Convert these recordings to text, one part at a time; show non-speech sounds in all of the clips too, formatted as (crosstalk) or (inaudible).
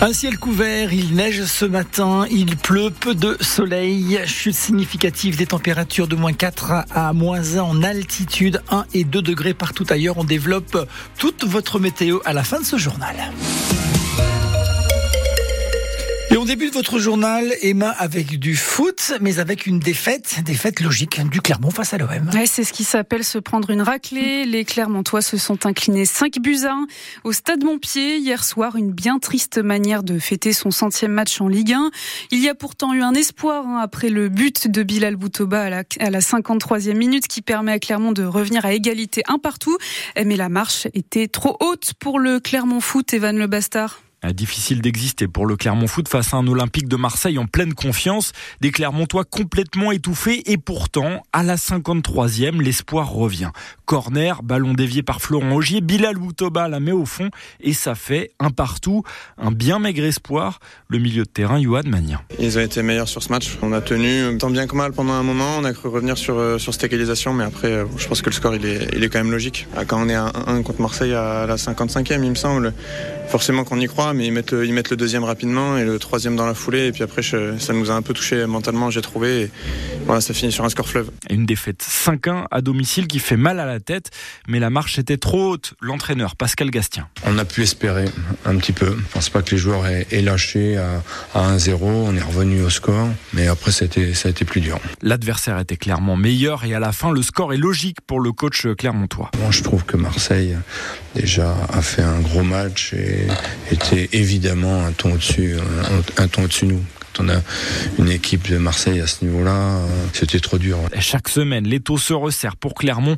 Un ciel couvert, il neige ce matin, il pleut, peu de soleil, chute significative des températures de moins 4 à moins 1 en altitude, 1 et 2 degrés partout ailleurs. On développe toute votre météo à la fin de ce journal. Et on débute votre journal, Emma, avec du foot, mais avec une défaite, défaite logique du Clermont face à l'OM. C'est ce qui s'appelle se prendre une raclée. Les Clermontois se sont inclinés 5 buts à 1 au Stade Montpied hier soir. Une bien triste manière de fêter son centième match en Ligue 1. Il y a pourtant eu un espoir hein, après le but de Bilal Boutoba à la, à la 53e minute qui permet à Clermont de revenir à égalité un partout. Mais la marche était trop haute pour le Clermont Foot, Evan Le Bastard. Ah, difficile d'exister pour le Clermont Foot face à un Olympique de Marseille en pleine confiance, des Clermontois complètement étouffés et pourtant, à la 53e, l'espoir revient. Corner, ballon dévié par Florent Augier, Bilal Boutoba la met au fond et ça fait un partout, un bien maigre espoir, le milieu de terrain Yohan Magnin. Ils ont été meilleurs sur ce match, on a tenu tant bien que mal pendant un moment, on a cru revenir sur, euh, sur cette égalisation mais après euh, je pense que le score il est, il est quand même logique. Ah, quand on est à 1 contre Marseille à la 55e il me semble, forcément qu'on y croit, mais ils mettent, le, ils mettent le deuxième rapidement et le troisième dans la foulée. Et puis après, ça nous a un peu touché mentalement, j'ai trouvé. Et voilà, ça finit sur un score fleuve. Une défaite 5-1 à domicile qui fait mal à la tête, mais la marche était trop haute. L'entraîneur Pascal Gastien. On a pu espérer un petit peu. Je pense pas que les joueurs aient, lâché à, à 1-0. On est revenu au score, mais après, ça a été, ça a été plus dur. L'adversaire était clairement meilleur et à la fin, le score est logique pour le coach clermontois. Moi, je trouve que Marseille déjà a fait un gros match et était évidemment un ton au-dessus, un, un ton au-dessus de nous on a une équipe de Marseille à ce niveau-là, c'était trop dur. chaque semaine, les taux se resserrent pour Clermont.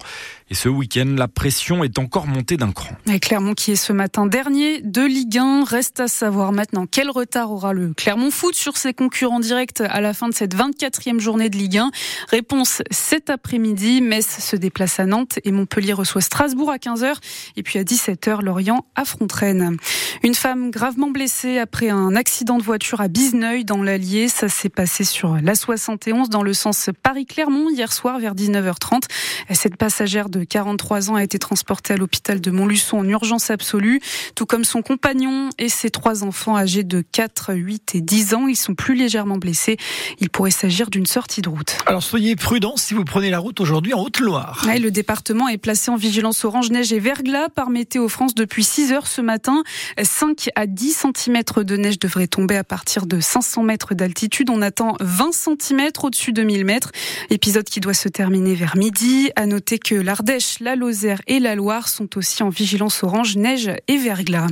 Et ce week-end, la pression est encore montée d'un cran. Et Clermont qui est ce matin dernier de Ligue 1. Reste à savoir maintenant quel retard aura le Clermont Foot sur ses concurrents directs à la fin de cette 24e journée de Ligue 1. Réponse cet après-midi. Metz se déplace à Nantes et Montpellier reçoit Strasbourg à 15h. Et puis à 17h, Lorient affronte Rennes. Une femme gravement blessée après un accident de voiture à Bizneuil dans l'Allier. Ça s'est passé sur la 71 dans le sens Paris-Clermont hier soir vers 19h30. Cette passagère de 43 ans, a été transporté à l'hôpital de Montluçon en urgence absolue, tout comme son compagnon et ses trois enfants âgés de 4, 8 et 10 ans. Ils sont plus légèrement blessés. Il pourrait s'agir d'une sortie de route. Alors soyez prudents si vous prenez la route aujourd'hui en Haute-Loire. le département est placé en vigilance orange neige et verglas par Météo France depuis 6 heures ce matin. 5 à 10 cm de neige devraient tomber à partir de 500 mètres d'altitude. On attend 20 cm au-dessus de 1000 mètres. Épisode qui doit se terminer vers midi. À noter que l'Ardèche la Lozère et la Loire sont aussi en vigilance orange, neige et verglas.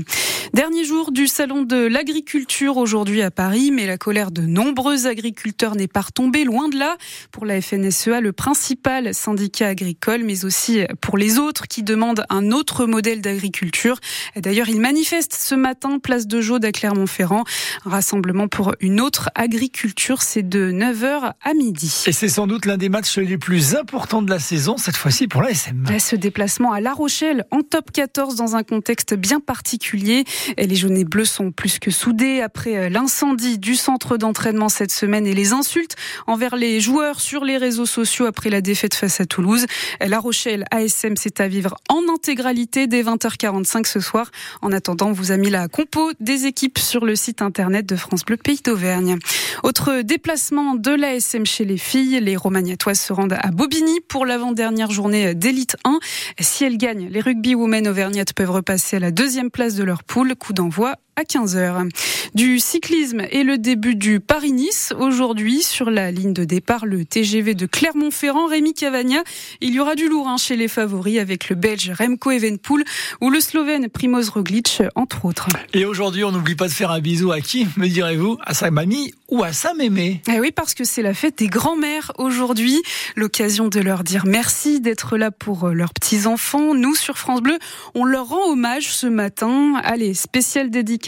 Dernier jour du salon de l'agriculture aujourd'hui à Paris, mais la colère de nombreux agriculteurs n'est pas retombée, loin de là. Pour la FNSEA, le principal syndicat agricole, mais aussi pour les autres qui demandent un autre modèle d'agriculture. D'ailleurs, ils manifestent ce matin, place de Jaude à Clermont-Ferrand. Un rassemblement pour une autre agriculture, c'est de 9h à midi. Et c'est sans doute l'un des matchs les plus importants de la saison, cette fois-ci pour la ce déplacement à La Rochelle en top 14 dans un contexte bien particulier. Les jaunes et bleus sont plus que soudés après euh, l'incendie du centre d'entraînement cette semaine et les insultes envers les joueurs sur les réseaux sociaux après la défaite face à Toulouse. La Rochelle ASM c'est à vivre en intégralité dès 20h45 ce soir. En attendant, on vous a mis la compo des équipes sur le site internet de France Bleu Pays d'Auvergne. Autre déplacement de l'ASM chez les filles, les Romagnatoises se rendent à Bobigny pour l'avant-dernière journée d'élite 1. Si elles gagnent, les rugby women auvergnates peuvent repasser à la deuxième place de leur poule. Coup d'envoi à 15h. Du cyclisme et le début du Paris-Nice. Aujourd'hui, sur la ligne de départ, le TGV de Clermont-Ferrand, Rémi Cavagna. Il y aura du lourd hein, chez les favoris avec le Belge Remco Evenpool ou le Slovène Primoz Roglic, entre autres. Et aujourd'hui, on n'oublie pas de faire un bisou à qui, me direz-vous? À sa mamie ou à sa mémé? Eh Oui, parce que c'est la fête des grands-mères aujourd'hui. L'occasion de leur dire merci d'être là pour euh, leurs petits-enfants. Nous, sur France Bleu, on leur rend hommage ce matin. Allez, spécial dédicace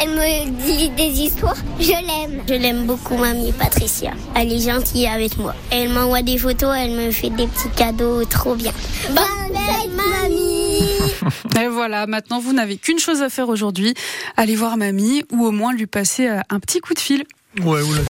Elle me dit des histoires. Je l'aime. Je l'aime beaucoup, mamie Patricia. Elle est gentille avec moi. Elle m'envoie des photos, elle me fait des petits cadeaux trop bien. Bonne fête, mamie (laughs) Et voilà, maintenant vous n'avez qu'une chose à faire aujourd'hui, aller voir mamie ou au moins lui passer euh, un petit coup de fil. Ouais, ou la